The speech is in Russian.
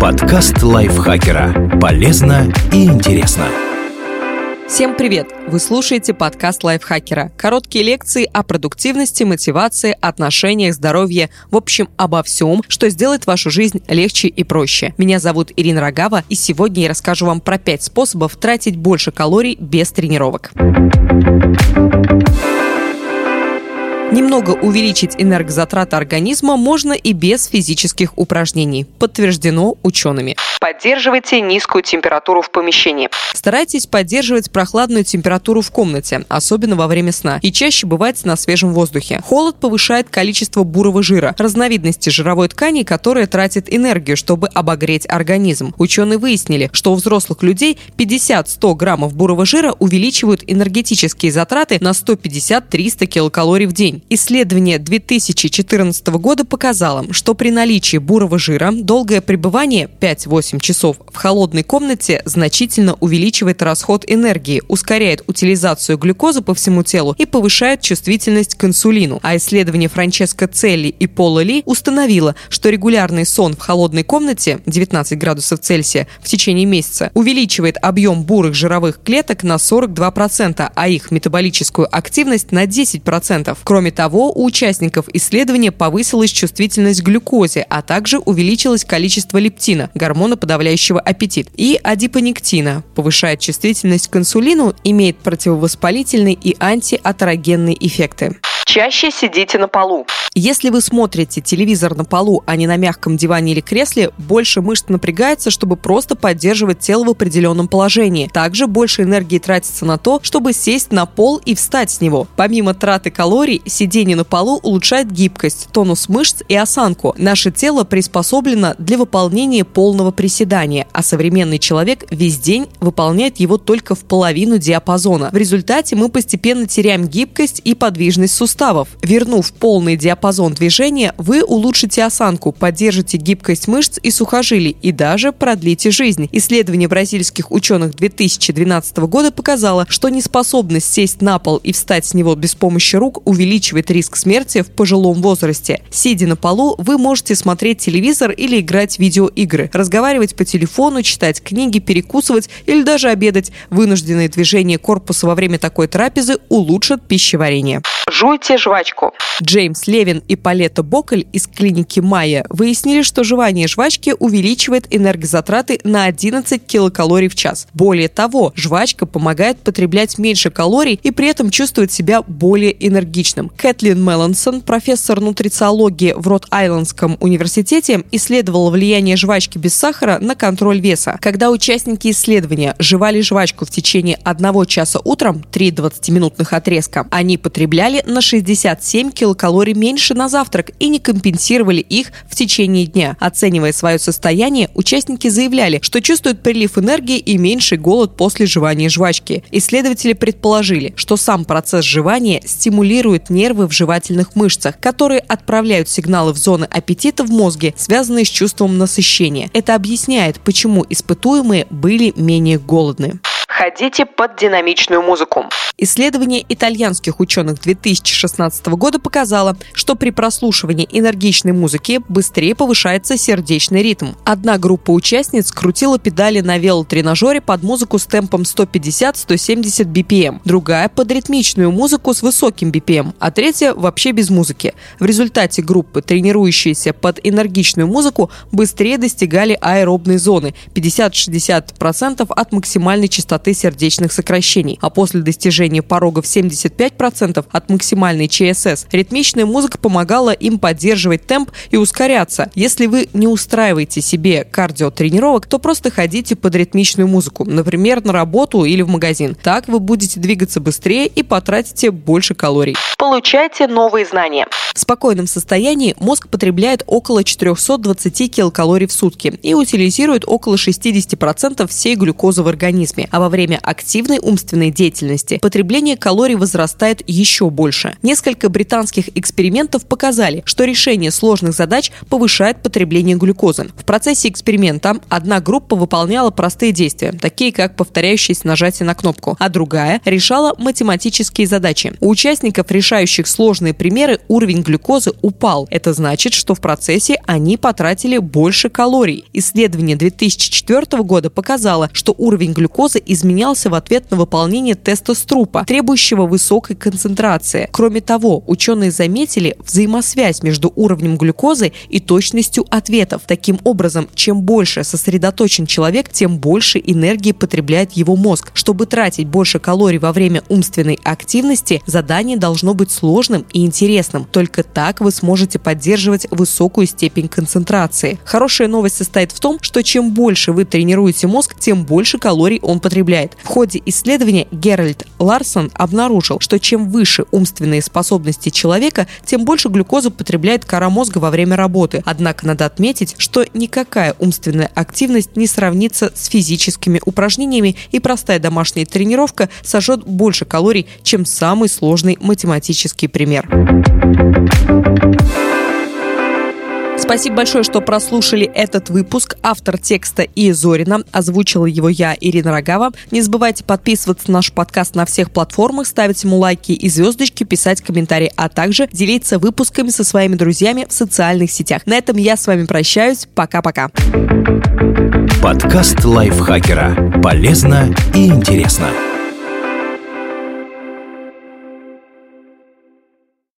Подкаст лайфхакера. Полезно и интересно. Всем привет! Вы слушаете подкаст лайфхакера. Короткие лекции о продуктивности, мотивации, отношениях, здоровье, в общем, обо всем, что сделает вашу жизнь легче и проще. Меня зовут Ирина Рогава, и сегодня я расскажу вам про 5 способов тратить больше калорий без тренировок. Немного увеличить энергозатраты организма можно и без физических упражнений. Подтверждено учеными. Поддерживайте низкую температуру в помещении. Старайтесь поддерживать прохладную температуру в комнате, особенно во время сна, и чаще бывать на свежем воздухе. Холод повышает количество бурого жира, разновидности жировой ткани, которая тратит энергию, чтобы обогреть организм. Ученые выяснили, что у взрослых людей 50-100 граммов бурого жира увеличивают энергетические затраты на 150-300 килокалорий в день. Исследование 2014 года показало, что при наличии бурого жира долгое пребывание 5-8 часов в холодной комнате значительно увеличивает расход энергии, ускоряет утилизацию глюкозы по всему телу и повышает чувствительность к инсулину. А исследование Франческо Целли и Пола Ли установило, что регулярный сон в холодной комнате 19 градусов Цельсия в течение месяца увеличивает объем бурых жировых клеток на 42%, а их метаболическую активность на 10%. Кроме того, у участников исследования повысилась чувствительность к глюкозе, а также увеличилось количество лептина, гормона, подавляющего аппетит, и адипонектина, повышает чувствительность к инсулину, имеет противовоспалительные и антиатерогенные эффекты. Чаще сидите на полу. Если вы смотрите телевизор на полу, а не на мягком диване или кресле, больше мышц напрягается, чтобы просто поддерживать тело в определенном положении. Также больше энергии тратится на то, чтобы сесть на пол и встать с него. Помимо траты калорий, сидение на полу улучшает гибкость, тонус мышц и осанку. Наше тело приспособлено для выполнения полного приседания, а современный человек весь день выполняет его только в половину диапазона. В результате мы постепенно теряем гибкость и подвижность суставов. Вернув полный диапазон движения, вы улучшите осанку, поддержите гибкость мышц и сухожилий и даже продлите жизнь. Исследование бразильских ученых 2012 года показало, что неспособность сесть на пол и встать с него без помощи рук увеличивает риск смерти в пожилом возрасте. Сидя на полу, вы можете смотреть телевизор или играть в видеоигры, разговаривать по телефону, читать книги, перекусывать или даже обедать. Вынужденные движения корпуса во время такой трапезы улучшат пищеварение. Жуйте жвачку. Джеймс Левин и Палета Боколь из клиники Майя выяснили, что жевание жвачки увеличивает энергозатраты на 11 килокалорий в час. Более того, жвачка помогает потреблять меньше калорий и при этом чувствовать себя более энергичным. Кэтлин Мелансон, профессор нутрициологии в Рот-Айлендском университете, исследовала влияние жвачки без сахара на контроль веса. Когда участники исследования жевали жвачку в течение одного часа утром, 3 20-минутных отрезка, они потребляли на 67 килокалорий меньше на завтрак и не компенсировали их в течение дня. Оценивая свое состояние, участники заявляли, что чувствуют прилив энергии и меньший голод после жевания жвачки. Исследователи предположили, что сам процесс жевания стимулирует нервы в жевательных мышцах, которые отправляют сигналы в зоны аппетита в мозге, связанные с чувством насыщения. Это объясняет, почему испытуемые были менее голодны. Ходите под динамичную музыку. Исследование итальянских ученых 2016 года показало, что при прослушивании энергичной музыки быстрее повышается сердечный ритм. Одна группа участниц крутила педали на велотренажере под музыку с темпом 150-170 BPM, другая под ритмичную музыку с высоким BPM, а третья вообще без музыки. В результате группы, тренирующиеся под энергичную музыку, быстрее достигали аэробной зоны 50-60% от максимальной частоты частоты сердечных сокращений, а после достижения порога в 75% от максимальной ЧСС ритмичная музыка помогала им поддерживать темп и ускоряться. Если вы не устраиваете себе кардиотренировок, то просто ходите под ритмичную музыку, например, на работу или в магазин. Так вы будете двигаться быстрее и потратите больше калорий. Получайте новые знания. В спокойном состоянии мозг потребляет около 420 килокалорий в сутки и утилизирует около 60% всей глюкозы в организме, а во время активной умственной деятельности потребление калорий возрастает еще больше. Несколько британских экспериментов показали, что решение сложных задач повышает потребление глюкозы. В процессе эксперимента одна группа выполняла простые действия, такие как повторяющееся нажатие на кнопку, а другая решала математические задачи. У участников, решающих сложные примеры, уровень глюкозы упал. Это значит, что в процессе они потратили больше калорий. Исследование 2004 года показало, что уровень глюкозы изменялся в ответ на выполнение теста Струпа, требующего высокой концентрации. Кроме того, ученые заметили взаимосвязь между уровнем глюкозы и точностью ответов. Таким образом, чем больше сосредоточен человек, тем больше энергии потребляет его мозг. Чтобы тратить больше калорий во время умственной активности, задание должно быть сложным и интересным. Только так вы сможете поддерживать высокую степень концентрации. Хорошая новость состоит в том, что чем больше вы тренируете мозг, тем больше калорий он потребляет. В ходе исследования Геральд Ларсон обнаружил, что чем выше умственные способности человека, тем больше глюкозы потребляет кора мозга во время работы. Однако надо отметить, что никакая умственная активность не сравнится с физическими упражнениями, и простая домашняя тренировка сожжет больше калорий, чем самый сложный математический пример. Спасибо большое, что прослушали этот выпуск. Автор текста и Зорина. Озвучила его я, Ирина Рогава. Не забывайте подписываться на наш подкаст на всех платформах, ставить ему лайки и звездочки, писать комментарии, а также делиться выпусками со своими друзьями в социальных сетях. На этом я с вами прощаюсь. Пока-пока. Подкаст лайфхакера. Полезно и интересно.